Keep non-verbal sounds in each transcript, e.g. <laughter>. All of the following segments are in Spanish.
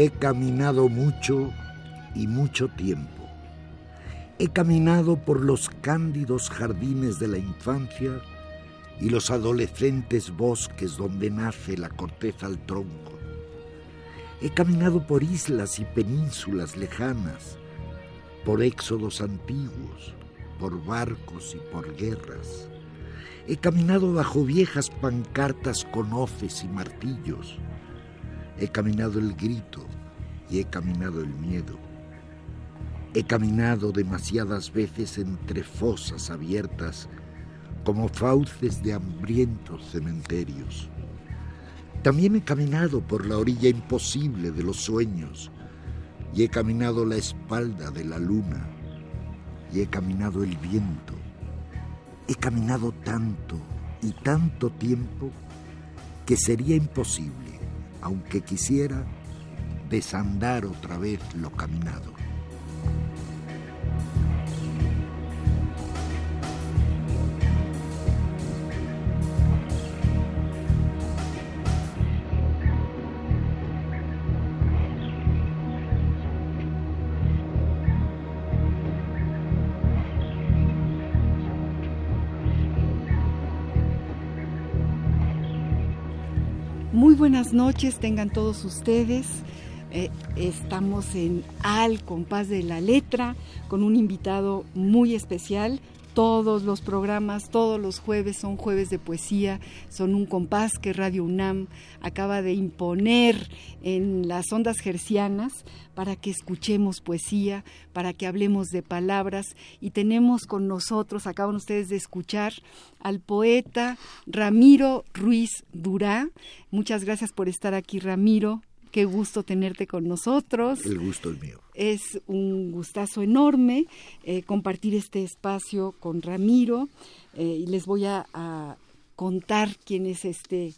He caminado mucho y mucho tiempo. He caminado por los cándidos jardines de la infancia y los adolescentes bosques donde nace la corteza al tronco. He caminado por islas y penínsulas lejanas, por éxodos antiguos, por barcos y por guerras. He caminado bajo viejas pancartas con hoces y martillos He caminado el grito y he caminado el miedo. He caminado demasiadas veces entre fosas abiertas como fauces de hambrientos cementerios. También he caminado por la orilla imposible de los sueños y he caminado la espalda de la luna y he caminado el viento. He caminado tanto y tanto tiempo que sería imposible aunque quisiera desandar otra vez lo caminado. buenas noches tengan todos ustedes. Eh, estamos en Al compás de la letra con un invitado muy especial. Todos los programas, todos los jueves son jueves de poesía, son un compás que Radio UNAM acaba de imponer en las ondas gercianas para que escuchemos poesía, para que hablemos de palabras y tenemos con nosotros, acaban ustedes de escuchar, al poeta Ramiro Ruiz Durá. Muchas gracias por estar aquí, Ramiro. Qué gusto tenerte con nosotros. El gusto es mío. Es un gustazo enorme eh, compartir este espacio con Ramiro eh, y les voy a, a contar quién es este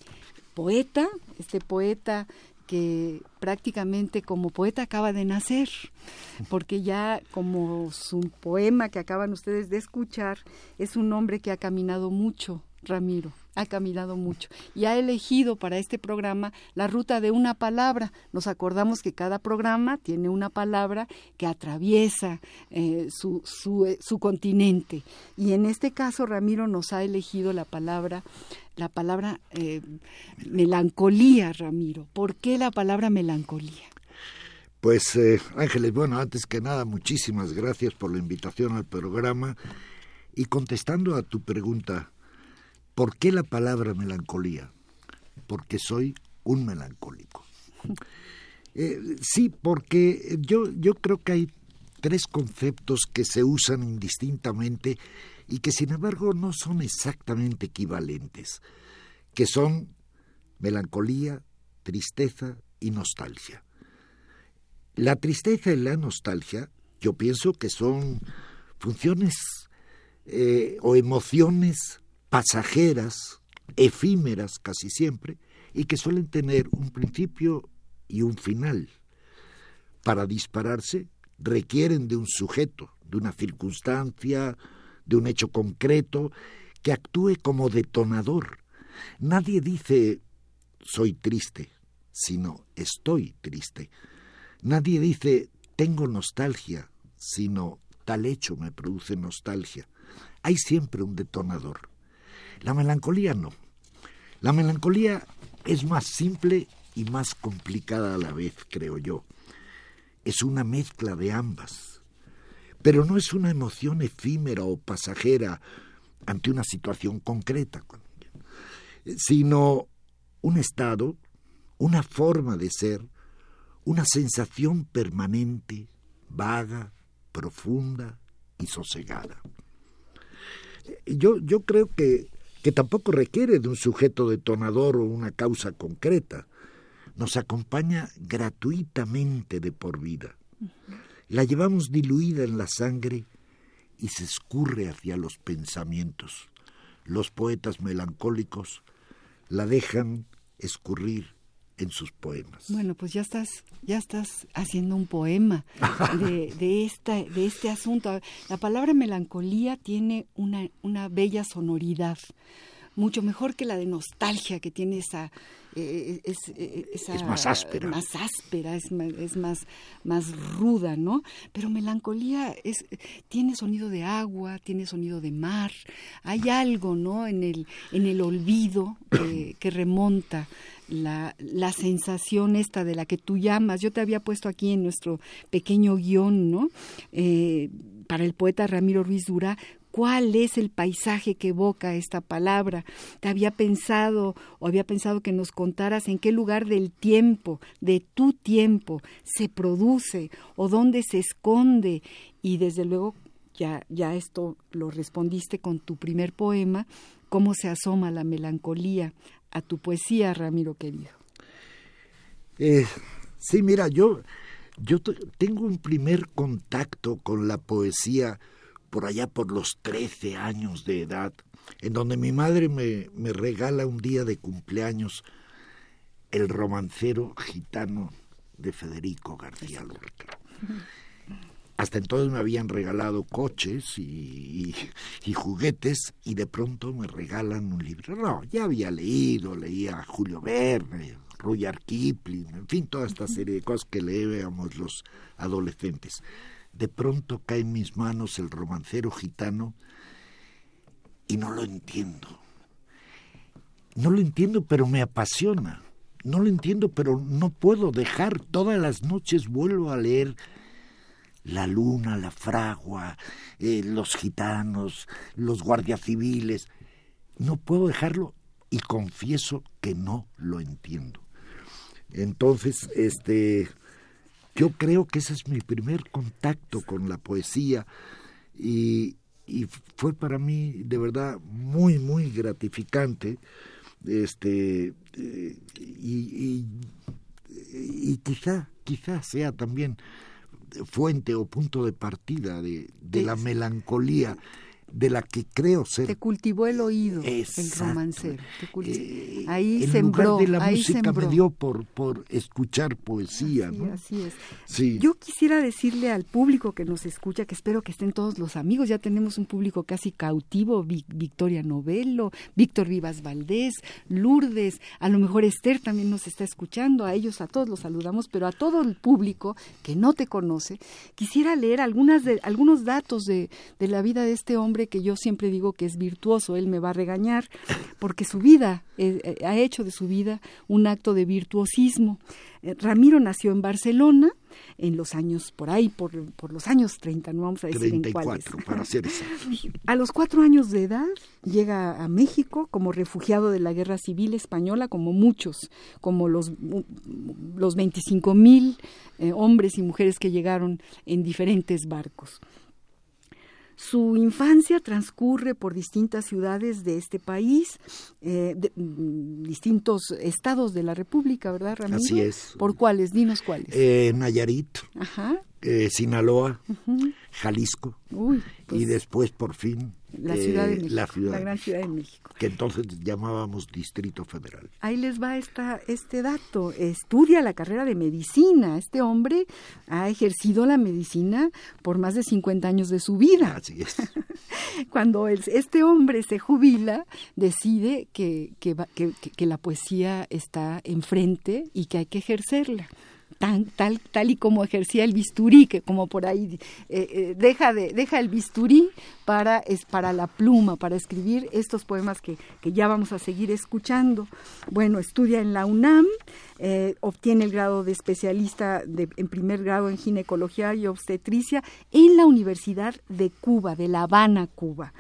poeta, este poeta que prácticamente como poeta acaba de nacer, porque ya como su poema que acaban ustedes de escuchar, es un hombre que ha caminado mucho, Ramiro, ha caminado mucho y ha elegido para este programa la ruta de una palabra. Nos acordamos que cada programa tiene una palabra que atraviesa eh, su, su, eh, su continente y en este caso Ramiro nos ha elegido la palabra la palabra eh, melancolía, Ramiro. ¿Por qué la palabra melancolía? Pues Ángeles, bueno, antes que nada, muchísimas gracias por la invitación al programa y contestando a tu pregunta, ¿Por qué la palabra melancolía? Porque soy un melancólico. Eh, sí, porque yo, yo creo que hay tres conceptos que se usan indistintamente y que sin embargo no son exactamente equivalentes, que son melancolía, tristeza y nostalgia. La tristeza y la nostalgia, yo pienso que son funciones eh, o emociones pasajeras, efímeras casi siempre, y que suelen tener un principio y un final. Para dispararse requieren de un sujeto, de una circunstancia, de un hecho concreto, que actúe como detonador. Nadie dice soy triste, sino estoy triste. Nadie dice tengo nostalgia, sino tal hecho me produce nostalgia. Hay siempre un detonador. La melancolía no. La melancolía es más simple y más complicada a la vez, creo yo. Es una mezcla de ambas. Pero no es una emoción efímera o pasajera ante una situación concreta, sino un estado, una forma de ser, una sensación permanente, vaga, profunda y sosegada. Yo, yo creo que, que tampoco requiere de un sujeto detonador o una causa concreta. Nos acompaña gratuitamente de por vida. La llevamos diluida en la sangre y se escurre hacia los pensamientos. Los poetas melancólicos la dejan escurrir en sus poemas. Bueno, pues ya estás, ya estás haciendo un poema de, de, esta, de este asunto. La palabra melancolía tiene una, una bella sonoridad, mucho mejor que la de nostalgia que tiene esa eh, es, eh, es, más áspera. Más áspera, es, es más, más ruda, ¿no? Pero melancolía es, tiene sonido de agua, tiene sonido de mar, hay algo, ¿no? En el, en el olvido que remonta la, la, sensación esta de la que tú llamas. Yo te había puesto aquí en nuestro pequeño guion, ¿no? Eh, para el poeta Ramiro Ruiz Dura, cuál es el paisaje que evoca esta palabra. Te había pensado o había pensado que nos contaras en qué lugar del tiempo, de tu tiempo, se produce o dónde se esconde y desde luego ya, ya esto lo respondiste con tu primer poema, cómo se asoma la melancolía a tu poesía, Ramiro querido. Eh, sí, mira, yo, yo tengo un primer contacto con la poesía por allá por los trece años de edad, en donde mi madre me, me regala un día de cumpleaños el romancero gitano de Federico García Lorca. <laughs> Hasta entonces me habían regalado coches y, y, juguetes y de pronto me regalan un libro. No, ya había leído, leía Julio Verne, Rudyard Kipling, en fin, toda esta serie de cosas que leíamos los adolescentes de pronto cae en mis manos el romancero gitano y no lo entiendo. No lo entiendo, pero me apasiona. No lo entiendo, pero no puedo dejar. Todas las noches vuelvo a leer la luna, la fragua, eh, los gitanos, los guardias civiles. No puedo dejarlo y confieso que no lo entiendo. Entonces, este, yo creo que ese es mi primer contacto con la poesía y, fue para mí de verdad muy, muy gratificante. Este, eh, y, y, quizá, quizá sea también fuente o punto de partida de, de la melancolía de la que creo ser. Te cultivó el oído, el romancero. Eh, ahí sembró. de la música me dio por, por escuchar poesía. Así, ¿no? así es. Sí. Yo quisiera decirle al público que nos escucha, que espero que estén todos los amigos, ya tenemos un público casi cautivo, Victoria Novello, Víctor Vivas Valdés, Lourdes, a lo mejor Esther también nos está escuchando, a ellos a todos los saludamos, pero a todo el público que no te conoce, quisiera leer algunas de, algunos datos de, de la vida de este hombre hombre que yo siempre digo que es virtuoso, él me va a regañar, porque su vida, eh, eh, ha hecho de su vida un acto de virtuosismo. Eh, Ramiro nació en Barcelona en los años, por ahí, por, por los años 30, no vamos a decir en cuáles. para ser <laughs> A los cuatro años de edad llega a México como refugiado de la Guerra Civil Española, como muchos, como los, los 25 mil hombres y mujeres que llegaron en diferentes barcos. Su infancia transcurre por distintas ciudades de este país, eh, mm, distintos estados de la República, ¿verdad, Ramiro? Así es. ¿Por cuáles? Dinos cuáles. Eh, Nayarit, eh, Sinaloa, Jalisco, y pues después por fin la ciudad de México, la, gran ciudad de México. Que entonces llamábamos Distrito Federal. Ahí les va esta, este dato. Estudia la carrera de medicina. Este hombre ha ejercido la medicina por más de 50 años de su vida. Así es. <laughs> Cuando este hombre se jubila, decide que, que, que la poesía está enfrente y que hay que ejercerla tal, y como ejercía el bisturí, que como por ahí eh, eh, deja, de, deja el bisturí para, es para la pluma, para escribir estos poemas que, que ya vamos a seguir escuchando. Bueno, estudia en la UNAM, eh, obtiene el grado de especialista en primer grado en ginecología y obstetricia en la Universidad de Cuba, de La Habana, Cuba,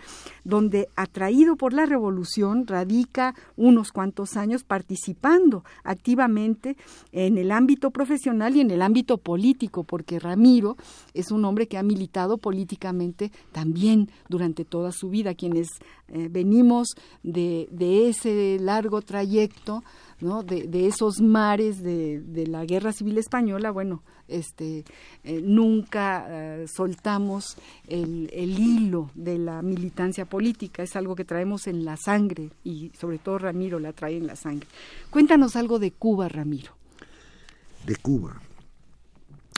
donde, atraído por la revolución, radica unos cuantos años participando activamente en el ámbito y en el ámbito político, porque Ramiro es un hombre que ha militado políticamente también durante toda su vida. Quienes eh, venimos de, ese largo trayecto, ¿no? de, esos mares de, la guerra civil española, bueno, este, eh, nunca eh, soltamos el, hilo de la militancia política, es algo que traemos en la sangre y sobre todo Ramiro la trae en la sangre. Cuéntanos algo de Cuba, Ramiro. De Cuba.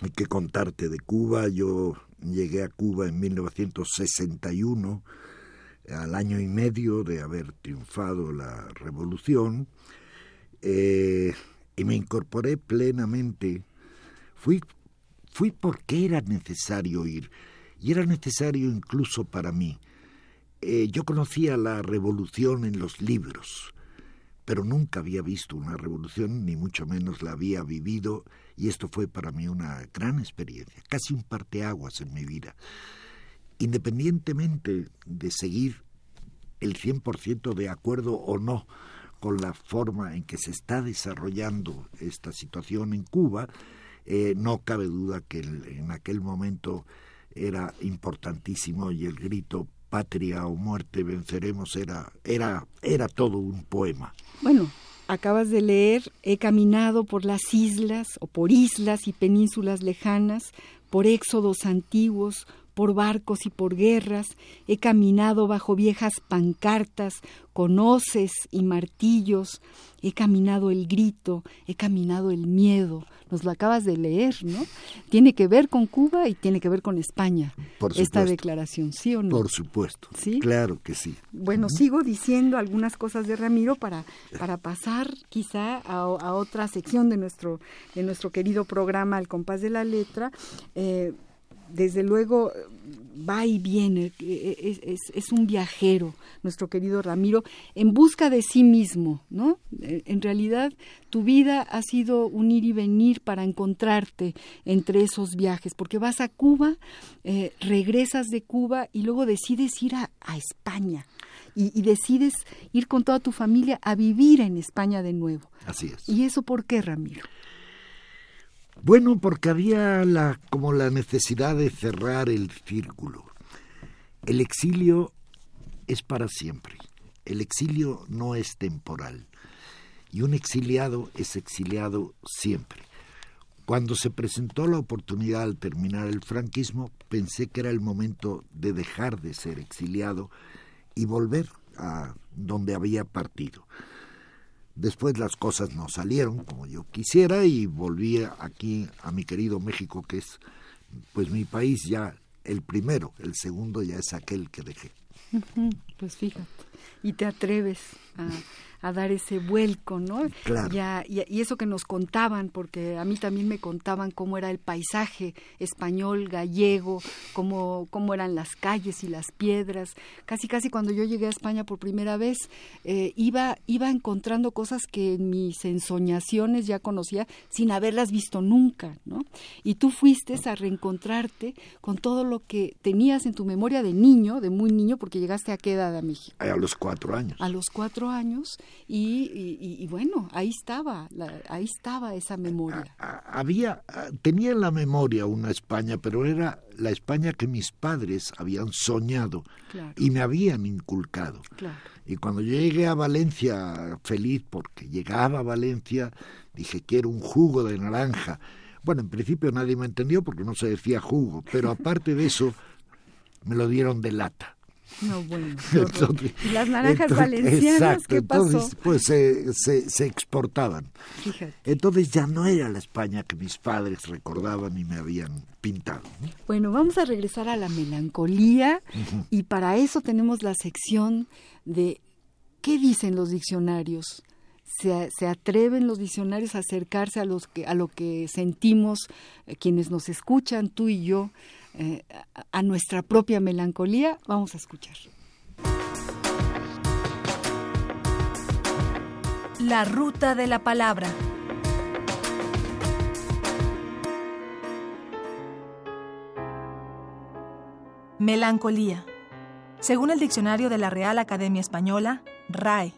Hay que contarte de Cuba. Yo llegué a Cuba en 1961, al año y medio de haber triunfado la revolución eh, y me incorporé plenamente. Fui, fui porque era necesario ir, y era necesario incluso para mí. Eh, yo conocía la revolución en los libros, pero nunca había visto una revolución, ni mucho menos la había vivido, y esto fue para mí una gran experiencia, casi un parteaguas en mi vida. Independientemente de seguir el 100% de acuerdo o no con la forma en que se está desarrollando esta situación en Cuba, eh, no cabe duda que en aquel momento era importantísimo y el grito patria o muerte venceremos era era era todo un poema. Bueno, acabas de leer He caminado por las islas o por islas y penínsulas lejanas, por éxodos antiguos, por barcos y por guerras, he caminado bajo viejas pancartas, con hoces y martillos, he caminado el grito, he caminado el miedo. Nos lo acabas de leer, ¿no? Tiene que ver con Cuba y tiene que ver con España. esta declaración, ¿sí o no? Por supuesto. Sí. Claro que sí. Bueno, sigo diciendo algunas cosas de Ramiro para, para pasar quizá a, otra sección de nuestro, de nuestro querido programa El compás de la letra. Eh, desde luego va y viene, e, e, es, un viajero, nuestro querido Ramiro, en busca de sí mismo, ¿no? E, en realidad, tu vida ha sido un ir y venir para encontrarte entre esos viajes, porque vas a Cuba, eh, regresas de Cuba y luego decides ir a, España. Y, y, decides ir con toda tu familia a vivir en España de nuevo. Así es. ¿Y eso por qué, Ramiro? Bueno, porque había la, como la necesidad de cerrar el círculo. El exilio es para siempre. El exilio no es temporal. Y un exiliado es exiliado siempre. Cuando se presentó la oportunidad al terminar el franquismo, pensé que era el momento de dejar de ser exiliado y volver a donde había partido. Después las cosas no salieron como yo quisiera y volví aquí a mi querido México, que es pues mi país ya el primero, el segundo ya es aquel que dejé. Pues fíjate. Y te atreves a, a dar ese vuelco, ¿no? Claro. Y, y, eso que nos contaban, porque a mí también me contaban cómo era el paisaje español, gallego, cómo, cómo eran las calles y las piedras. Casi, casi cuando yo llegué a España por primera vez, eh, iba, iba encontrando cosas que en mis ensoñaciones ya conocía sin haberlas visto nunca, ¿no? Y tú fuiste a reencontrarte con todo lo que tenías en tu memoria de niño, de muy niño, porque llegaste a qué edad a México. A los cuatro años. A los cuatro años y, y, bueno, ahí estaba, ahí estaba esa memoria. Había, tenía en la memoria una España, pero era la España que mis padres habían soñado y me habían inculcado. Y cuando llegué a Valencia, feliz porque llegaba a Valencia, dije quiero un jugo de naranja. Bueno, en principio nadie me entendió porque no se decía jugo, pero aparte de eso, me lo dieron de lata. No, bueno. <laughs> ¿Y las naranjas valencianas qué pasó? Entonces, pues se, se, exportaban. Fíjate. Entonces ya no era la España que mis padres recordaban y me habían pintado. Bueno, vamos a regresar a la melancolía y para eso tenemos la sección de ¿qué dicen los diccionarios? Se, se, atreven los diccionarios a acercarse a, los que, a lo que sentimos eh, quienes nos escuchan, tú y yo, eh, a nuestra propia melancolía, vamos a escuchar. La ruta de la palabra. Melancolía. Según el diccionario de la Real Academia Española, RAE.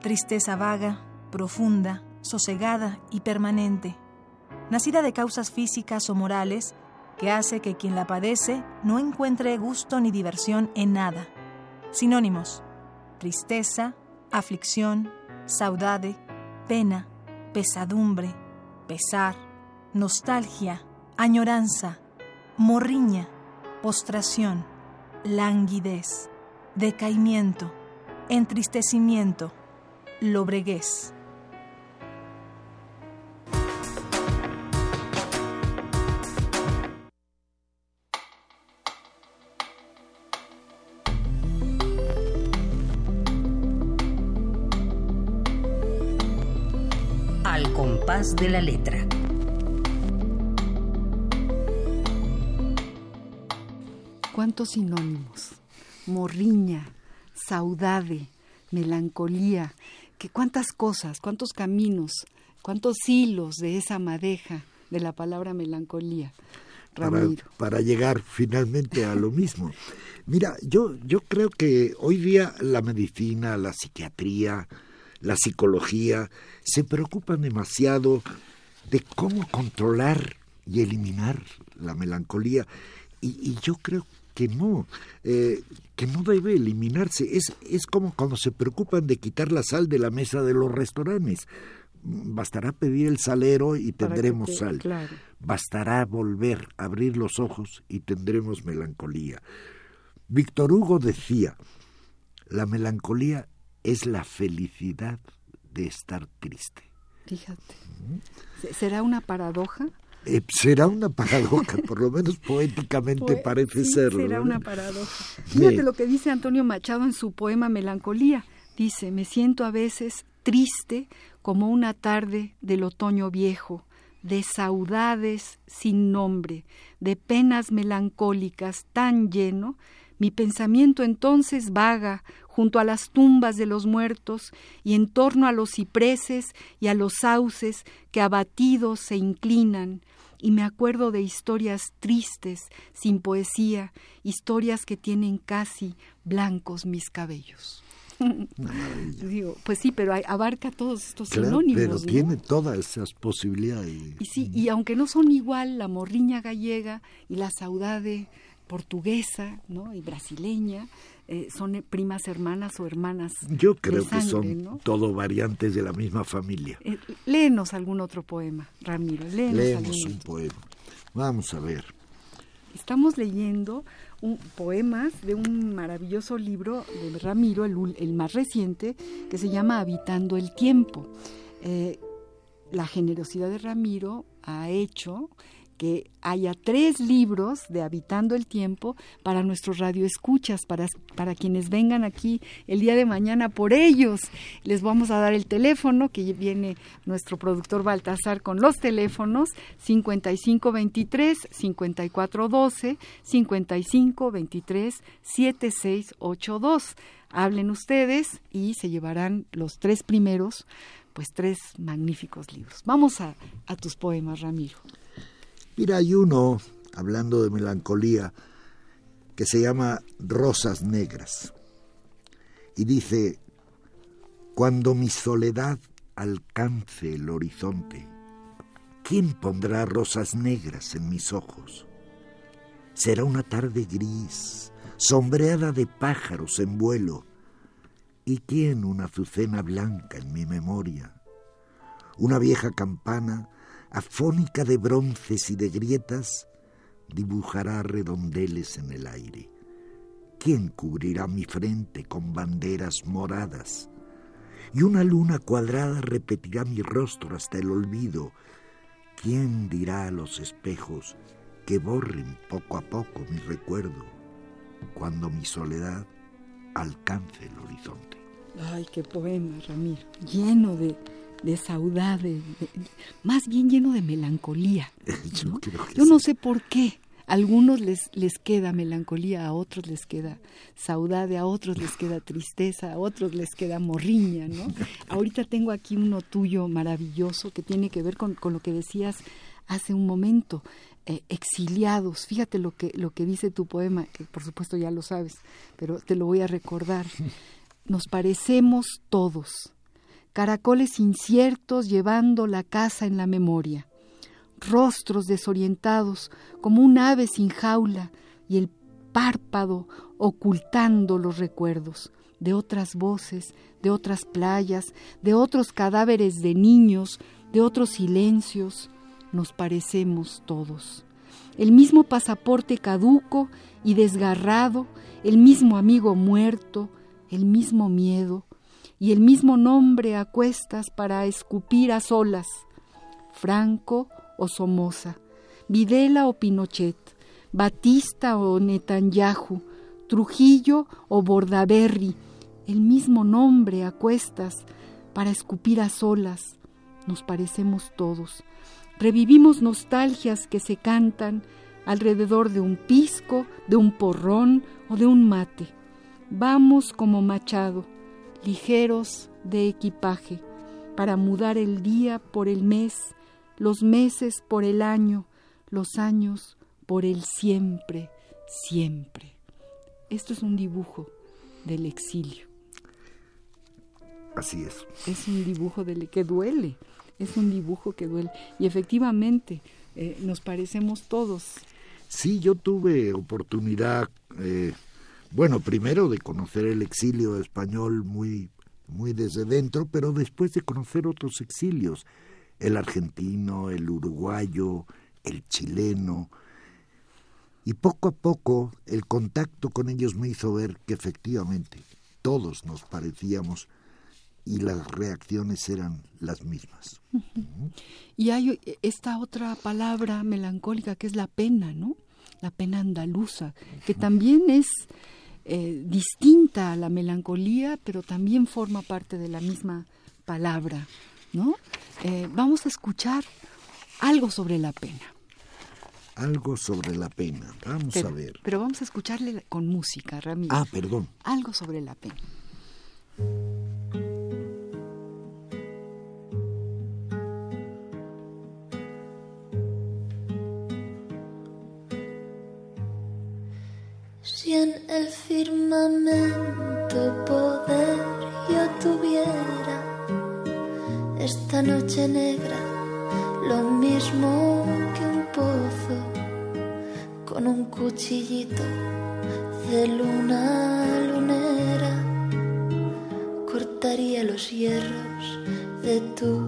Tristeza vaga, profunda, sosegada y permanente. Nacida de causas físicas o morales hace que quien la padece no encuentre gusto ni diversión en nada. Sinónimos: tristeza, aflicción, saudade, pena, pesadumbre, pesar, nostalgia, añoranza, morriña, postración, languidez, decaimiento, entristecimiento, lobreguez. De la letra. ¿Cuántos sinónimos? Morriña, saudade, melancolía, que cuántas cosas, cuántos caminos, cuántos hilos de esa madeja de la palabra melancolía. Ramiro. Para, llegar finalmente a lo mismo. Mira, yo, yo creo que hoy día la medicina, la psiquiatría, la psicología, se preocupan demasiado de cómo controlar y eliminar la melancolía. Y, yo creo que no, eh, que no debe eliminarse. Es, es como cuando se preocupan de quitar la sal de la mesa de los restaurantes. Bastará pedir el salero y tendremos sal. Bastará volver a abrir los ojos y tendremos melancolía. Víctor Hugo decía, la melancolía es la felicidad de estar triste. Fíjate. ¿Será una paradoja? Eh, será una paradoja, por lo menos poéticamente parece serlo. Será una paradoja. Fíjate lo que dice Antonio Machado en su poema Melancolía. Dice, me siento a veces triste como una tarde del otoño viejo, de saudades sin nombre, de penas melancólicas tan lleno mi pensamiento entonces vaga junto a las tumbas de los muertos y en torno a los cipreses y a los sauces que abatidos se inclinan, y me acuerdo de historias tristes, sin poesía, historias que tienen casi blancos mis cabellos. <laughs> Digo, pues sí, pero abarca todos estos sinónimos. Pero tiene todas esas posibilidades. Y sí, y aunque no son igual la morriña gallega y la saudade portuguesa ¿no? y brasileña, eh, son primas hermanas o hermanas. Yo creo que son todo variantes de la misma familia. Eh, léenos algún otro poema, Ramiro. Léenos un poema. Vamos a ver. Estamos leyendo un, poemas de un maravilloso libro de Ramiro, el, más reciente, que se llama Habitando el Tiempo. Eh, la generosidad de Ramiro ha hecho que haya tres libros de Habitando el Tiempo para nuestros radioescuchas, para, para quienes vengan aquí el día de mañana por ellos. Les vamos a dar el teléfono, que viene nuestro productor Baltasar con los teléfonos 5523-5412, 5523-7682. Hablen ustedes y se llevarán los tres primeros, pues tres magníficos libros. Vamos a, a tus poemas, Ramiro. Mira, hay uno, hablando de melancolía, que se llama Rosas Negras. Y dice, cuando mi soledad alcance el horizonte, ¿quién pondrá rosas negras en mis ojos? Será una tarde gris, sombreada de pájaros en vuelo. ¿Y quién una azucena blanca en mi memoria? Una vieja campana afónica de bronces y de grietas, dibujará redondeles en el aire. ¿Quién cubrirá mi frente con banderas moradas? Y una luna cuadrada repetirá mi rostro hasta el olvido. ¿Quién dirá a los espejos que borren poco a poco mi recuerdo cuando mi soledad alcance el horizonte? Ay, qué poema, Ramiro, lleno de, de saudade, más bien lleno de melancolía. <laughs> Yo, ¿no? sé por qué. A algunos les, les queda melancolía, a otros les queda saudade, a otros les queda tristeza, a otros les queda morriña, ¿no? <laughs> Ahorita tengo aquí uno tuyo maravilloso que tiene que ver con, lo que decías hace un momento, eh, exiliados. Fíjate lo que, lo que dice tu poema, que por supuesto ya lo sabes, pero te lo voy a recordar. <laughs> Nos parecemos todos, caracoles inciertos llevando la casa en la memoria, rostros desorientados como un ave sin jaula y el párpado ocultando los recuerdos de otras voces, de otras playas, de otros cadáveres de niños, de otros silencios, nos parecemos todos. El mismo pasaporte caduco y desgarrado, el mismo amigo muerto, el mismo miedo, y el mismo nombre a cuestas para escupir a solas, Franco o Somoza, Videla o Pinochet, Batista o Netanyahu, Trujillo o Bordaberry, el mismo nombre a cuestas para escupir a solas, nos parecemos todos. Revivimos nostalgias que se cantan alrededor de un pisco, de un porrón o de un mate. Vamos como Machado, ligeros de equipaje, para mudar el día por el mes, los meses por el año, los años por el siempre, siempre. Esto es un dibujo del exilio. Así es. Es un dibujo del que duele, es un dibujo que duele. Y efectivamente, eh, nos parecemos todos. Sí, yo tuve oportunidad eh, bueno, primero de conocer el exilio español muy, muy desde dentro, pero después de conocer otros exilios, el argentino, el uruguayo, el chileno, y poco a poco el contacto con ellos me hizo ver que efectivamente todos nos parecíamos y las reacciones eran las mismas. Y hay esta otra palabra melancólica que es la pena, ¿no? La pena andaluza, que también es eh, distinta a la melancolía, pero también forma parte de la misma palabra, ¿no? Eh, vamos a escuchar algo sobre la pena. Algo sobre la pena, vamos a ver. Pero vamos a escucharle con música, Ramiro. Ah, perdón. Algo sobre la pena. Firmamento poder yo tuviera esta noche negra, lo mismo que un pozo con un cuchillito de luna lunera, cortaría los hierros de tu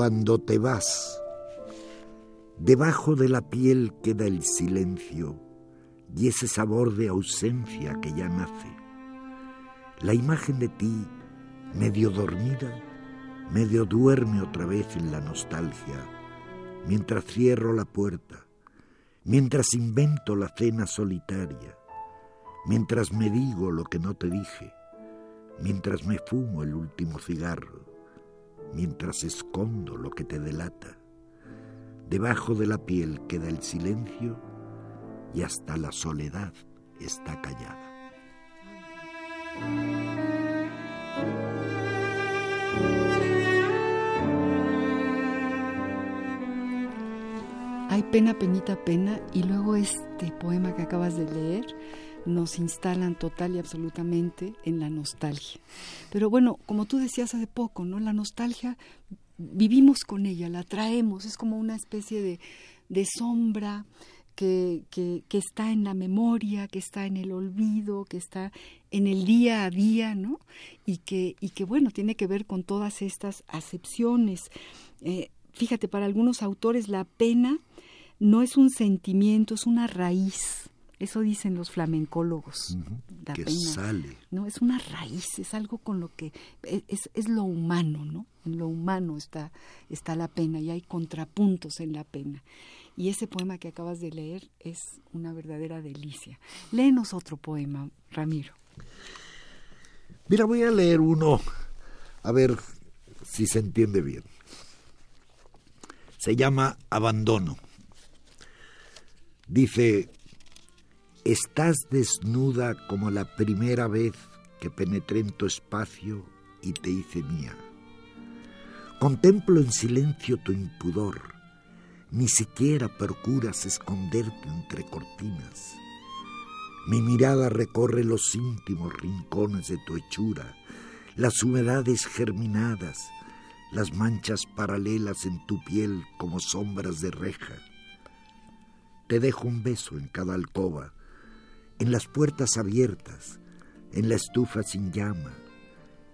Cuando te vas, debajo de la piel queda el silencio y ese sabor de ausencia que ya nace. La imagen de ti, medio dormida, medio duerme otra vez en la nostalgia, mientras cierro la puerta, mientras invento la cena solitaria, mientras me digo lo que no te dije, mientras me fumo el último cigarro, mientras escondo lo que te delata. Debajo de la piel queda el silencio y hasta la soledad está callada. Hay pena, penita, pena, y luego este poema que acabas de leer nos instalan total y absolutamente en la nostalgia. Pero bueno, como tú decías hace poco, ¿no? La nostalgia vivimos con ella, la traemos, es como una especie de, de sombra que, que, está en la memoria, que está en el olvido, que está en el día a día, ¿no? Y que, y que bueno, tiene que ver con todas estas acepciones. Eh, fíjate, para algunos autores la pena no es un sentimiento, es una raíz. Eso dicen los flamencólogos. Que pena. sale. No, es una raíz, es algo con lo que e, es, es lo humano, ¿no? En lo humano está, está la pena y hay contrapuntos en la pena. y ese poema que acabas de leer es una verdadera delicia. Léenos otro poema, Ramiro. Mira, voy a leer uno, a ver si se entiende bien. Se llama Abandono. Dice, estás desnuda como la primera vez que penetré en tu espacio y te hice mía. Contemplo en silencio tu impudor, ni siquiera procuras esconderte entre cortinas. Mi mirada recorre los íntimos rincones de tu hechura, las humedades germinadas, las manchas paralelas en tu piel como sombras de reja. Te dejo un beso en cada alcoba, en las puertas abiertas, en la estufa sin llama,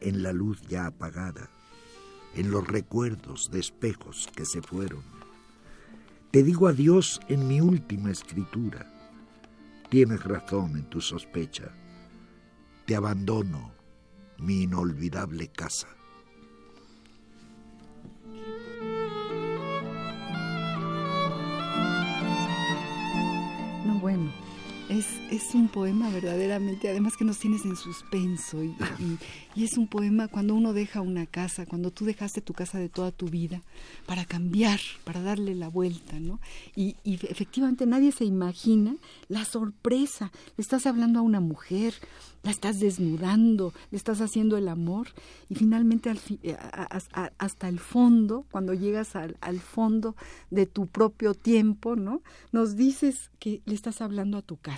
en la luz ya apagada, en los recuerdos de espejos que se fueron. Te digo adiós en mi última escritura. Tienes razón en tu sospecha. Te abandono, mi inolvidable casa. No, bueno, es, es un poema verdaderamente, además que nos tienes en suspenso y, y- es un poema cuando uno deja una casa, cuando tú dejaste tu casa de toda tu vida para cambiar, para darle la vuelta, ¿no? Y, y efectivamente nadie se imagina la sorpresa. Le estás hablando a una mujer, la estás desnudando, le estás haciendo el amor y finalmente al fi- eh, hasta el fondo, cuando llegas al, al fondo de tu propio tiempo, ¿no? Nos dices que le estás hablando a tu casa.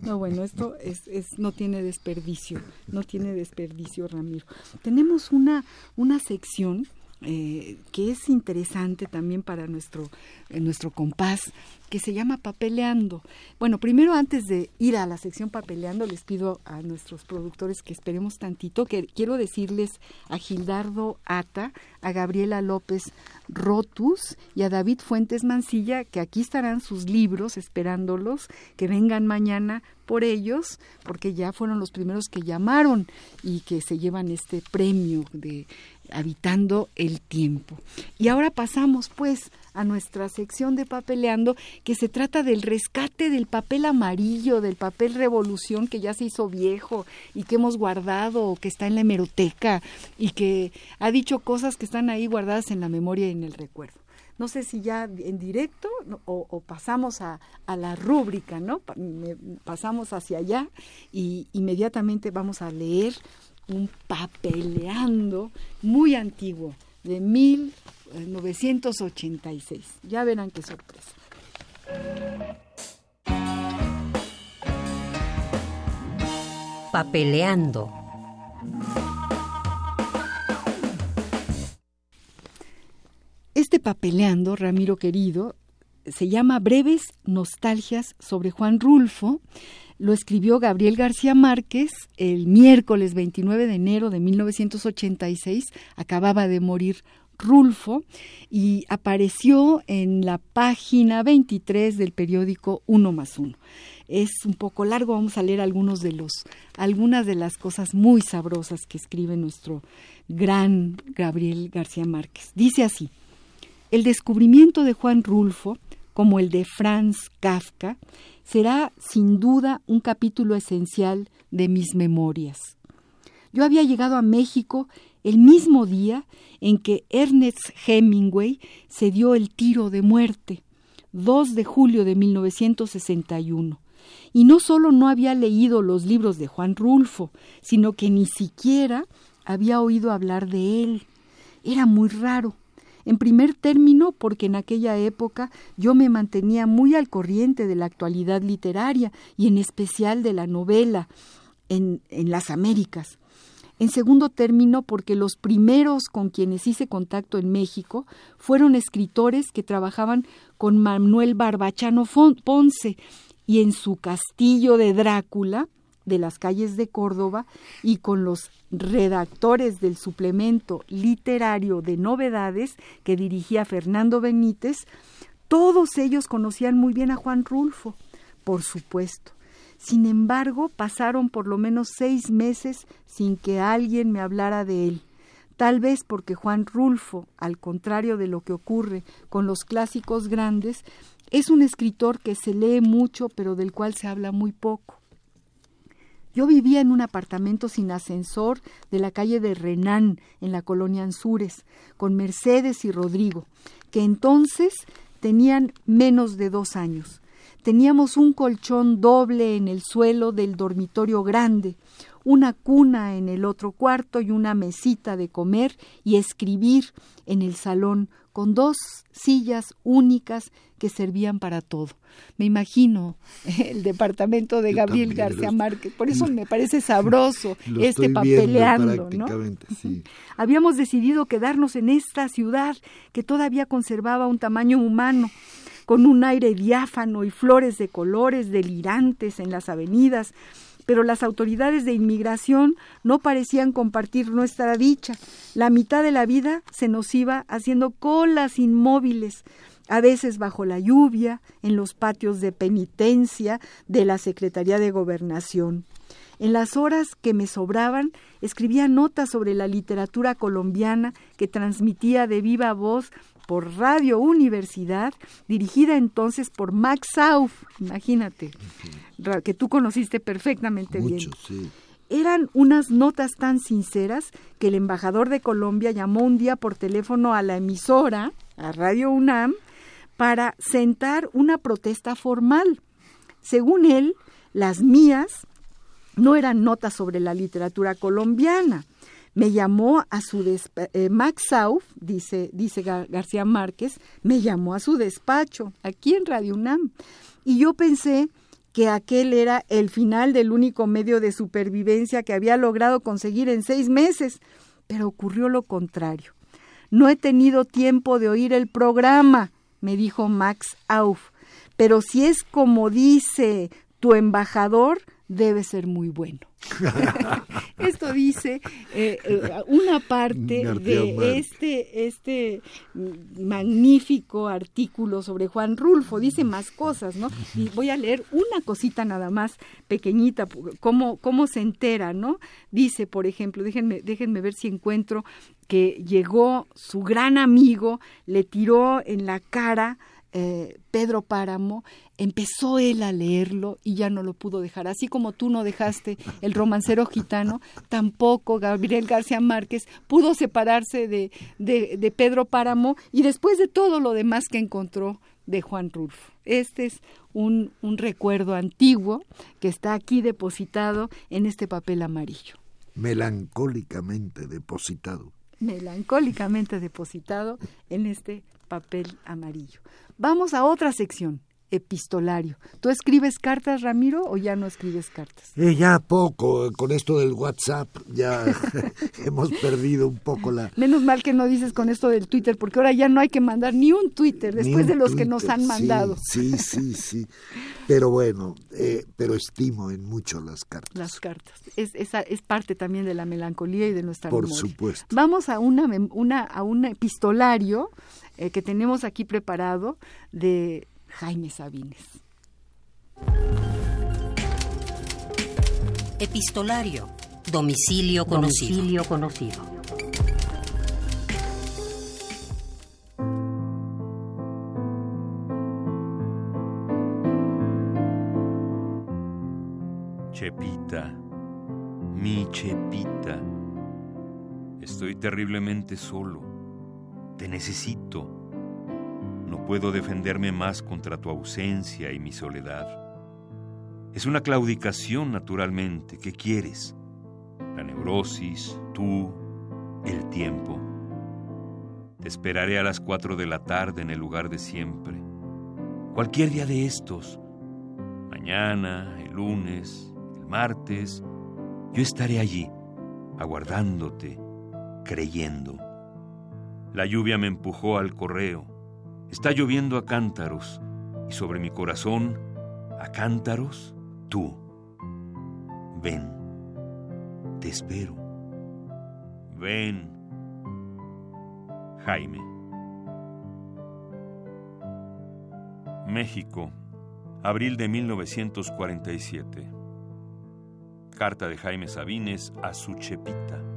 No, bueno, esto es, es no tiene desperdicio, no tiene desperdicio, Ramiro. Tenemos una, una sección eh, que es interesante también para nuestro, eh, nuestro compás, que se llama Papeleando. Bueno, primero antes de ir a la sección Papeleando, les pido a nuestros productores que esperemos tantito, que quiero decirles a Gildardo Ata, a Gabriela López Rotus y a David Fuentes Mancilla, que aquí estarán sus libros esperándolos, que vengan mañana por ellos, porque ya fueron los primeros que llamaron y que se llevan este premio de habitando el tiempo. Y ahora pasamos pues a nuestra sección de papeleando que se trata del rescate del papel amarillo, del papel revolución que ya se hizo viejo y que hemos guardado que está en la hemeroteca y que ha dicho cosas que están ahí guardadas en la memoria y en el recuerdo. No sé si ya en directo o, pasamos a, a la rúbrica, ¿no? Pasamos hacia allá y inmediatamente vamos a leer un papeleando muy antiguo de 1986. Ya verán qué sorpresa. Papeleando. Este papeleando, Ramiro querido, se llama Breves Nostalgias sobre Juan Rulfo. Lo escribió Gabriel García Márquez el miércoles 29 de enero de 1986. Acababa de morir Rulfo y apareció en la página 23 del periódico Uno más Uno. Es un poco largo, vamos a leer algunos de los, algunas de las cosas muy sabrosas que escribe nuestro gran Gabriel García Márquez. Dice así. El descubrimiento de Juan Rulfo, como el de Franz Kafka, será sin duda un capítulo esencial de mis memorias. Yo había llegado a México el mismo día en que Ernest Hemingway se dio el tiro de muerte, 2 de julio de 1961. Y no solo no había leído los libros de Juan Rulfo, sino que ni siquiera había oído hablar de él. Era muy raro. En primer término, porque en aquella época yo me mantenía muy al corriente de la actualidad literaria y en especial de la novela en, en las Américas. En segundo término, porque los primeros con quienes hice contacto en México fueron escritores que trabajaban con Manuel Barbachano Ponce y en su castillo de Drácula, de las calles de Córdoba y con los redactores del suplemento literario de novedades que dirigía Fernando Benítez, todos ellos conocían muy bien a Juan Rulfo, por supuesto. Sin embargo, pasaron por lo menos seis meses sin que alguien me hablara de él. Tal vez porque Juan Rulfo, al contrario de lo que ocurre con los clásicos grandes, Es un escritor que se lee mucho, pero del cual se habla muy poco. Yo vivía en un apartamento sin ascensor de la calle de Renán, en la colonia Anzures, con Mercedes y Rodrigo, que entonces tenían menos de dos años. Teníamos un colchón doble en el suelo del dormitorio grande, una cuna en el otro cuarto y una mesita de comer y escribir en el salón con dos sillas únicas que servían para todo. Me imagino el departamento de Gabriel García Márquez, por eso <laughs> me parece sabroso <laughs> este papeleando, ¿no? Habíamos decidido quedarnos en esta ciudad que todavía conservaba un tamaño humano con un aire diáfano y flores de colores delirantes en las avenidas, pero las autoridades de inmigración no parecían compartir nuestra dicha. La mitad de la vida se nos iba haciendo colas inmóviles, a veces bajo la lluvia, en los patios de penitencia de la Secretaría de Gobernación. En las horas que me sobraban, escribía notas sobre la literatura colombiana que transmitía de viva voz por Radio Universidad, dirigida entonces por Max Sauf, imagínate, que tú conociste perfectamente bien. Eran unas notas tan sinceras que el embajador de Colombia llamó un día por teléfono a la emisora, a Radio UNAM, para sentar una protesta formal. Según él, las mías no eran notas sobre la literatura colombiana, me llamó a su despacho, eh, Max Sauf, dice, dice García Márquez, me llamó a su despacho, aquí en Radio UNAM, y yo pensé que aquel era el final del único medio de supervivencia que había logrado conseguir en seis meses, pero ocurrió lo contrario. No he tenido tiempo de oír el programa, me dijo Max Auf, pero si es como dice tu embajador, debe ser muy bueno. <laughs> Esto dice eh, eh, una parte de este, este magnífico artículo sobre Juan Rulfo. Dice más cosas, ¿no? Y voy a leer una cosita nada más pequeñita, cómo, cómo se entera, ¿no? Dice, por ejemplo, déjenme, déjenme ver si encuentro que llegó su gran amigo, le tiró en la cara eh, Pedro Páramo, empezó él a leerlo y ya no lo pudo dejar. Así como tú no dejaste el romancero gitano, tampoco Gabriel García Márquez pudo separarse de, de, Pedro Páramo y después de todo lo demás que encontró de Juan Rulfo. Este es un, un recuerdo antiguo que está aquí depositado en este papel amarillo. Melancólicamente depositado. Melancólicamente depositado en este papel amarillo. Vamos a otra sección, epistolario. ¿Tú escribes cartas, Ramiro, o ya no escribes cartas? Eh, ya poco, con esto del WhatsApp ya <laughs> hemos perdido un poco la... Menos mal que no dices con esto del Twitter, porque ahora ya no hay que mandar ni un Twitter después de los que nos han mandado. Sí, sí, sí. Pero bueno, eh, pero estimo en mucho las cartas. Las cartas. Es, esa es parte también de la melancolía y de nuestra Por supuesto. Vamos a, una, una, a un epistolario eh, que tenemos aquí preparado de Jaime Sabines. Epistolario. Domicilio conocido. Domicilio conocido. Chepita, mi Chepita, estoy terriblemente solo te necesito. No puedo defenderme más contra tu ausencia y mi soledad. Es una claudicación, naturalmente. ¿Qué quieres? La neurosis, tú, el tiempo. Te esperaré a las cuatro de la tarde en el lugar de siempre. Cualquier día de estos. Mañana, el lunes, el martes. Yo estaré allí, aguardándote, creyendo. La lluvia me empujó al correo. Está lloviendo a cántaros y sobre mi corazón, a cántaros, tú. Ven, te espero. Ven, Jaime. México, abril de 1947. Carta de Jaime Sabines a su Chepita.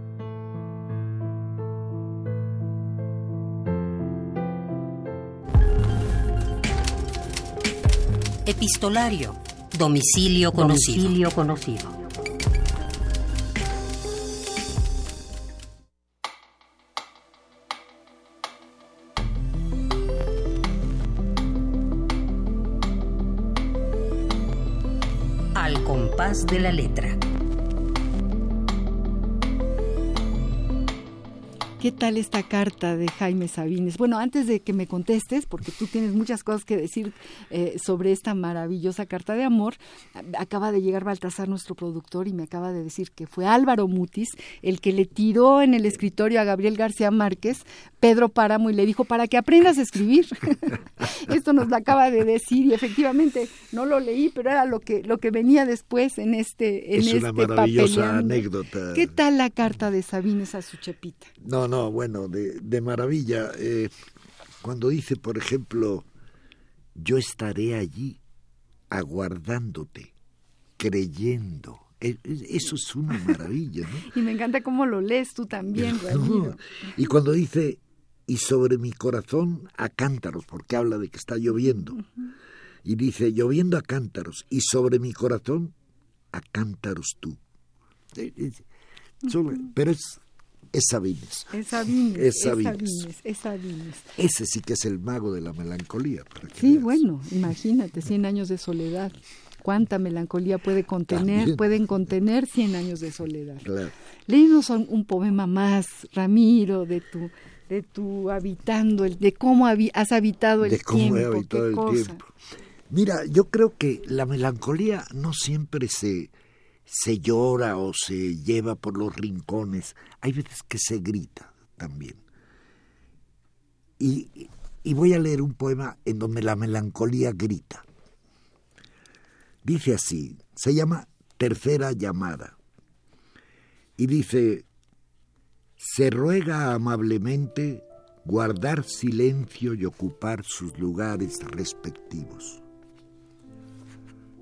Epistolario. Domicilio conocido. Domicilio conocido. Al compás de la letra. ¿Qué tal esta carta de Jaime Sabines? Bueno, antes de que me contestes, porque tú tienes muchas cosas que decir eh, sobre esta maravillosa carta de amor, acaba de llegar Baltasar, nuestro productor, y me acaba de decir que fue Álvaro Mutis el que le tiró en el escritorio a Gabriel García Márquez, Pedro Páramo, y le dijo, para que aprendas a escribir. <laughs> Esto nos lo acaba de decir, y efectivamente no lo leí, pero era lo que, lo que venía después en este en Es este una maravillosa papeleando. anécdota. ¿Qué tal la carta de Sabines a su chepita? No, no, bueno, de, de maravilla. Eh, cuando dice, por ejemplo, yo estaré allí aguardándote, creyendo. E- e- Eso es una maravilla, ¿no? <laughs> Y me encanta cómo lo lees tú también. <laughs> No, Y cuando dice, y sobre mi corazón a cántaros, porque habla de que está lloviendo. Y dice, lloviendo a cántaros, y sobre mi corazón a cántaros tú. Solo- Pero es, es Sabines. Es Sabines, Es es Sabines. Sabines, es Sabines. Ese sí que es el mago de la melancolía. para que Sí, veas. bueno, imagínate, 100 años de soledad. ¿Cuánta melancolía puede contener? También. Pueden contener 100 años de soledad. Claro. Léenos un, un poema más, Ramiro, de tu de tu habitando, el, de cómo habi- has habitado el de cómo he tiempo. habitado qué el cosa. tiempo. Mira, yo creo que la melancolía no siempre se, se llora o se lleva por los rincones. Hay veces que se grita también. Y, y voy a leer un poema en donde la melancolía grita. Dice así, se llama Tercera llamada. Y dice, se ruega amablemente guardar silencio y ocupar sus lugares respectivos.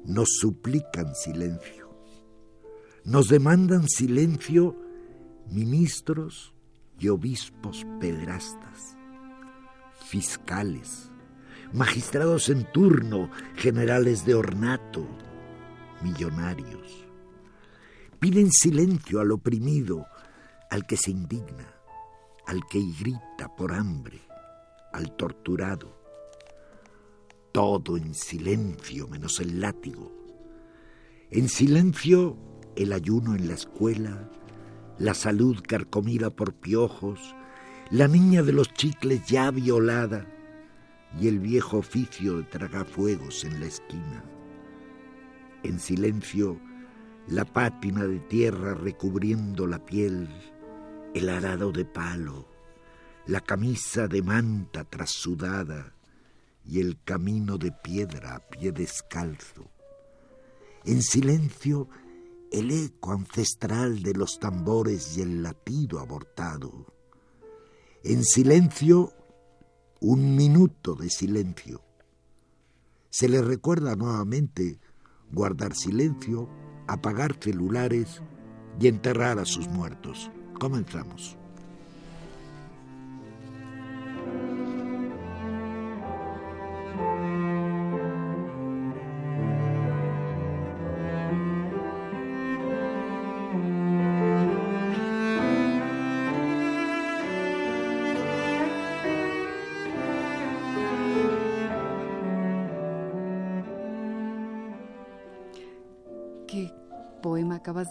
Nos suplican silencio. Nos demandan silencio ministros y obispos pedrastas, fiscales, magistrados en turno, generales de ornato, millonarios. Piden silencio al oprimido, al que se indigna, al que grita por hambre, al torturado. Todo en silencio menos el látigo. En silencio el ayuno en la escuela, la salud carcomida por piojos, la niña de los chicles ya violada y el viejo oficio de tragafuegos en la esquina. En silencio la pátina de tierra recubriendo la piel, el arado de palo, la camisa de manta trasudada y el camino de piedra a pie descalzo. En silencio, el eco ancestral de los tambores y el latido abortado. En silencio, un minuto de silencio. Se le recuerda nuevamente guardar silencio, apagar celulares y enterrar a sus muertos. Comenzamos.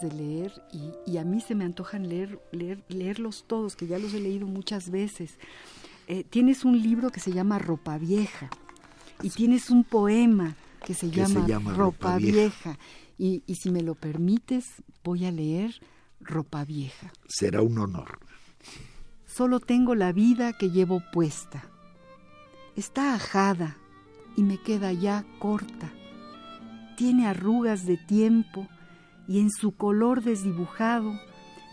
De leer y, y a mí se me antojan leer, leer, leerlos todos, que ya los he leído muchas veces. Eh, tienes un libro que se llama Ropa Vieja y tienes un poema que se, llama, llama Ropa, Ropa Vieja. Vieja. Y, y si me lo permites, voy a leer Ropa Vieja. Será un honor. Solo tengo la vida que llevo puesta. Está ajada y me queda ya corta. Tiene arrugas de tiempo y en su color desdibujado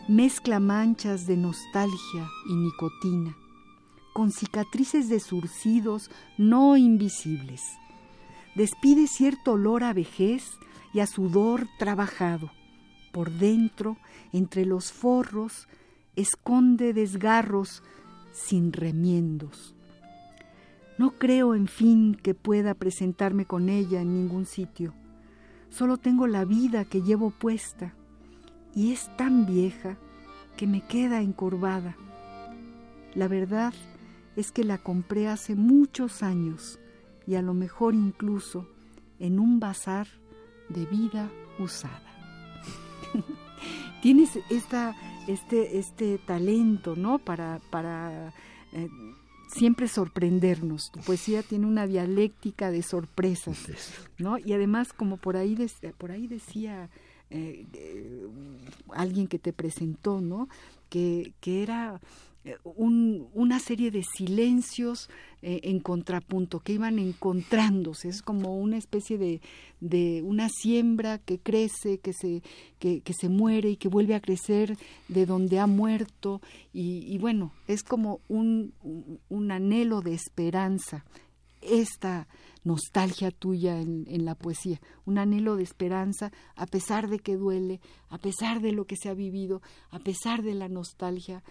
mezcla manchas de nostalgia y nicotina, con cicatrices de surcidos no invisibles. Despide cierto olor a vejez y a sudor trabajado. Por dentro, entre los forros, esconde desgarros sin remiendos. No creo, en fin, que pueda presentarme con ella en ningún sitio. Solo tengo la vida que llevo puesta y es tan vieja que me queda encorvada. La verdad es que la compré hace muchos años y a lo mejor incluso en un bazar de vida usada. <laughs> Tienes esta, este, este talento, ¿no? Para, para eh, siempre sorprendernos. Tu poesía tiene una dialéctica de sorpresas, ¿no? Y además, como por ahí, por ahí decía eh, eh, alguien que te presentó, ¿no? Que, que era eh, una serie de silencios eh, en contrapunto que iban encontrándose. Es como una especie de, de una siembra que crece que se que, se muere y que vuelve a crecer de donde ha muerto. Y, bueno es como un, un, anhelo de esperanza. Esta nostalgia tuya en, en, la poesía, un anhelo de esperanza a pesar de que duele, a pesar de lo que se ha vivido, a pesar de la nostalgia,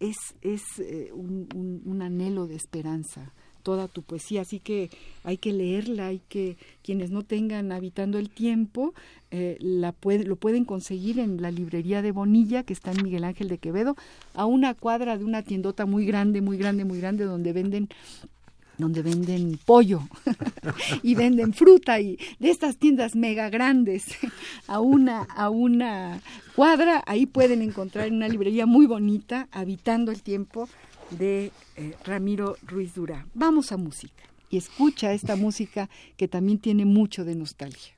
es, es eh, un, anhelo de esperanza toda tu poesía, así que hay que leerla, hay que quienes no tengan habitando el tiempo eh, la lo pueden conseguir en la librería de Bonilla que está en Miguel Ángel de Quevedo, a una cuadra de una tiendota muy grande, muy grande, muy grande donde venden donde venden pollo <laughs> y venden fruta y de estas tiendas mega grandes a una a una cuadra ahí pueden encontrar una librería muy bonita habitando el tiempo de eh, Ramiro Ruiz Durá. Vamos a música y escucha esta música que también tiene mucho de nostalgia.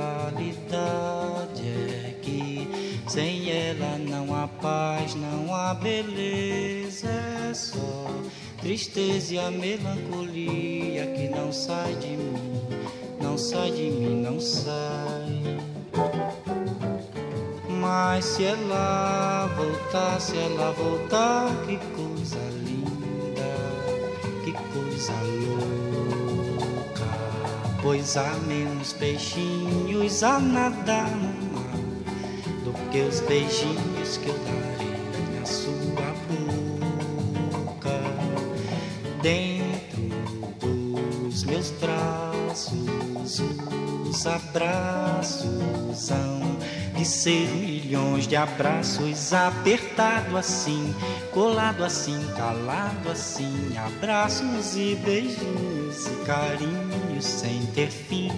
há beleza, é só tristeza e a melancolia que não sai de mim, não sai de mim, não sai. Mas se ela voltar, se ela voltar, que coisa linda, que coisa louca. Pois há menos peixinhos a nadar no que os beijinhos que eu darei dentro dos meus braços, os abraços hão de ser milhões de abraços, apertado assim, colado assim, calado assim, abraços e beijinhos e carinhos sem ter fim.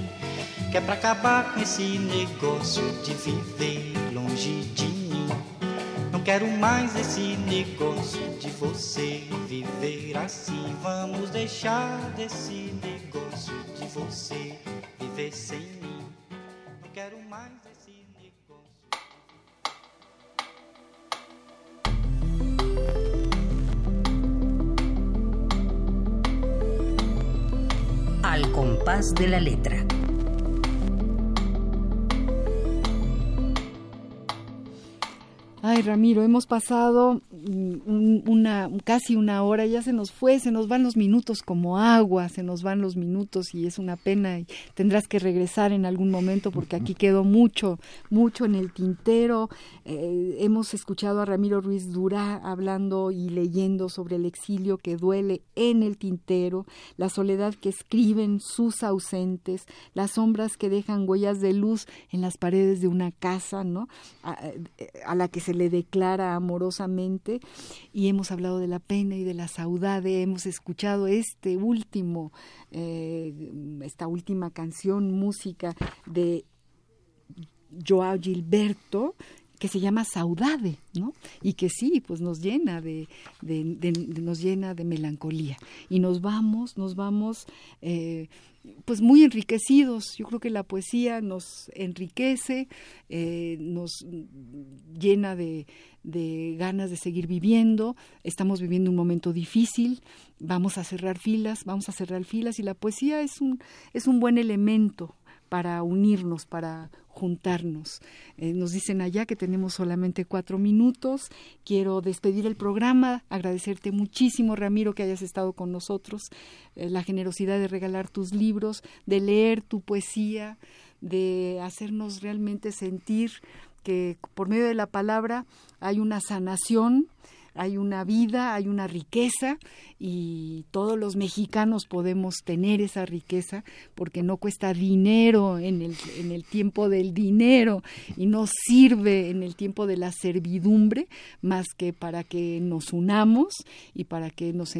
Que é pra acabar com esse negócio de viver longe de mim. Quero mais esse negócio de você viver assim. Vamos deixar desse negócio de você viver sem mim. Não quero mais esse negócio. Al compás de la letra. Ay, Ramiro, hemos pasado mm, una casi una hora, ya se nos fue, se nos van los minutos como agua, se nos van los minutos y es una pena y tendrás que regresar en algún momento porque aquí quedó mucho, mucho en el tintero. Eh, hemos escuchado a Ramiro Ruiz Durá hablando y leyendo sobre el exilio que duele en el tintero, la soledad que escriben sus ausentes, las sombras que dejan huellas de luz en las paredes de una casa, ¿no? a eh, la que se le declara amorosamente y hemos hablado de la pena y de la saudade, hemos escuchado este último, eh, esta última canción, música de Joao Gilberto, que se llama Saudade, ¿no? Y que sí, pues nos llena de, nos llena de melancolía. Y nos vamos, nos vamos eh, pues muy enriquecidos. Yo creo que la poesía nos enriquece, eh, nos llena de, de, ganas de seguir viviendo. Estamos viviendo un momento difícil, vamos a cerrar filas, vamos a cerrar filas y la poesía es un, es un buen elemento para unirnos, para juntarnos. Eh, nos dicen allá que tenemos solamente cuatro minutos. Quiero despedir el programa, agradecerte muchísimo, Ramiro, que hayas estado con nosotros, eh, la generosidad de regalar tus libros, de leer tu poesía, de hacernos realmente sentir que por medio de la palabra hay una sanación hay una vida, hay una riqueza y todos los mexicanos podemos tener esa riqueza porque no cuesta dinero en el, en el tiempo del dinero y no sirve en el tiempo de la servidumbre más que para que nos unamos y para que nos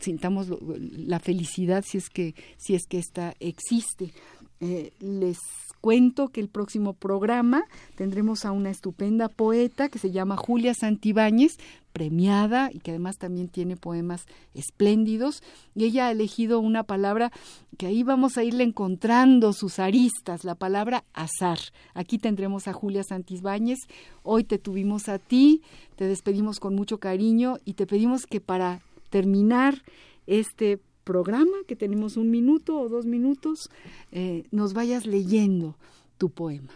sintamos la felicidad si es que si es que esta existe. Eh, les cuento que el próximo programa tendremos a una estupenda poeta que se llama Julia Santibáñez, premiada y que además también tiene poemas espléndidos. Y ella ha elegido una palabra que ahí vamos a irle encontrando sus aristas, la palabra azar. Aquí tendremos a Julia Santibáñez. Hoy te tuvimos a ti, te despedimos con mucho cariño y te pedimos que para terminar este programa, que tenemos un minuto o dos minutos, eh, nos vayas leyendo tu poema.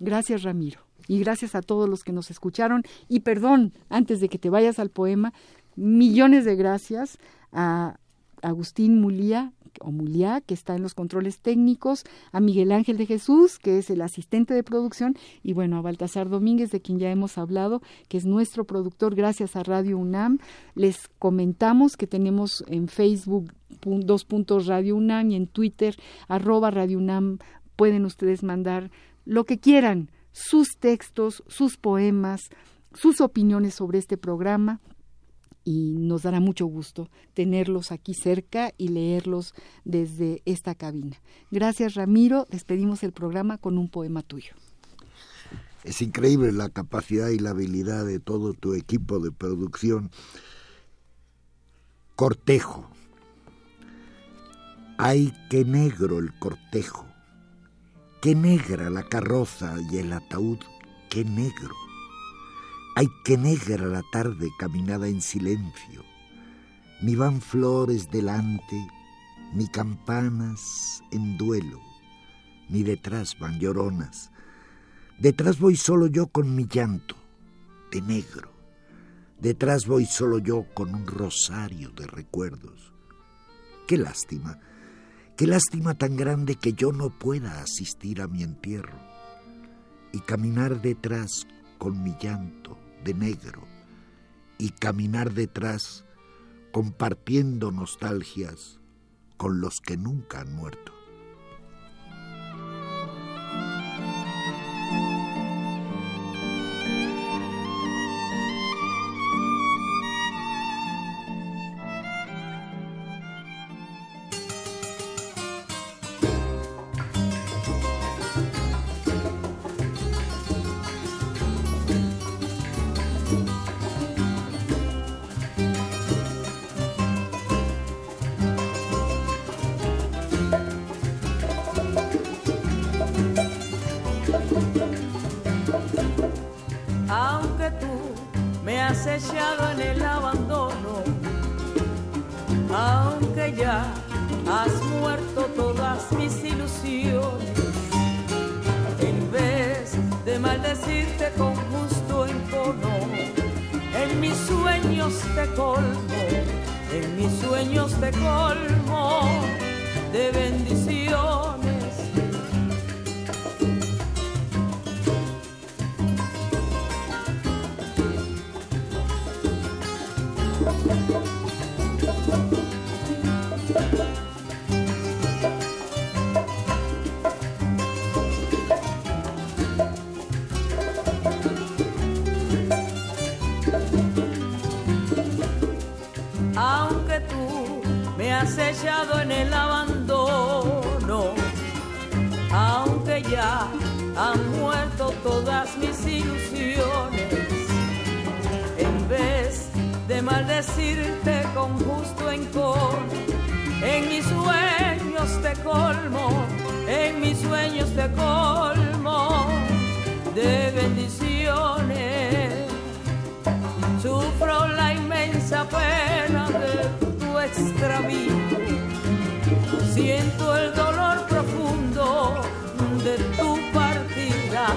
Gracias, Ramiro. Y gracias a todos los que nos escucharon. Y perdón, antes de que te vayas al poema, millones de gracias a Agustín Mulía, o Muliá, que está en los controles técnicos, a Miguel Ángel de Jesús, que es el asistente de producción, y bueno, a Baltasar Domínguez, de quien ya hemos hablado, que es nuestro productor, gracias a Radio UNAM. Les comentamos que tenemos en Facebook dos puntos Radio UNAM y en Twitter arroba Radio UNAM. Pueden ustedes mandar lo que quieran, sus textos, sus poemas, sus opiniones sobre este programa y nos dará mucho gusto tenerlos aquí cerca y leerlos desde esta cabina. Gracias Ramiro, despedimos el programa con un poema tuyo. Es increíble la capacidad y la habilidad de todo tu equipo de producción. Cortejo. Ay, qué negro el cortejo. Qué negra la carroza y el ataúd, qué negro Ay, qué negra la tarde caminada en silencio. Ni van flores delante, ni campanas en duelo, ni detrás van lloronas. Detrás voy solo yo con mi llanto, de negro. Detrás voy solo yo con un rosario de recuerdos. Qué lástima, qué lástima tan grande que yo no pueda asistir a mi entierro y caminar detrás con mi llanto de negro y caminar detrás compartiendo nostalgias con los que nunca han muerto. En el maldecirte con justo encor, en mis sueños te colmo, en mis sueños te colmo de bendiciones. Sufro la inmensa pena de tu extravío. Siento el dolor profundo de tu partida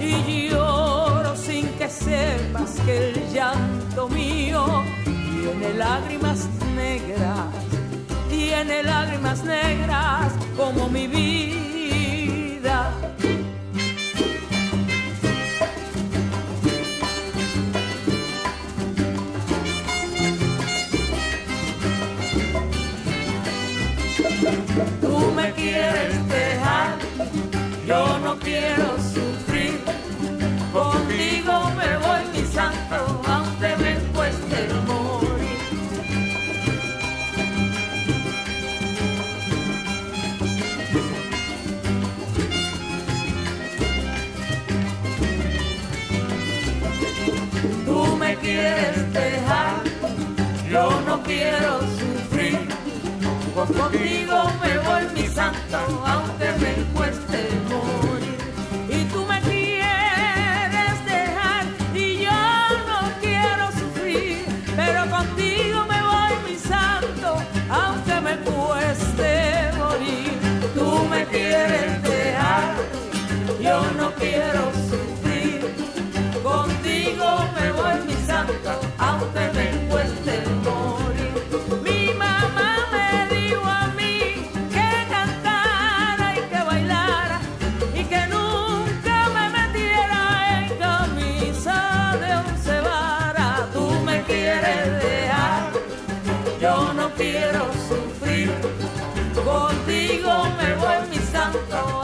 y lloro sin que sepas que el llanto mío tiene lágrimas negras, tiene lágrimas negras como mi vida. Tú me quieres dejar, yo no quiero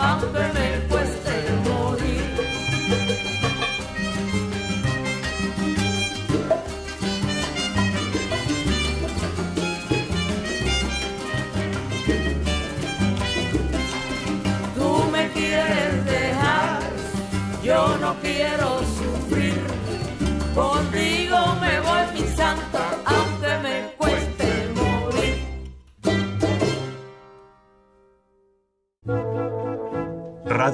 Confirmation.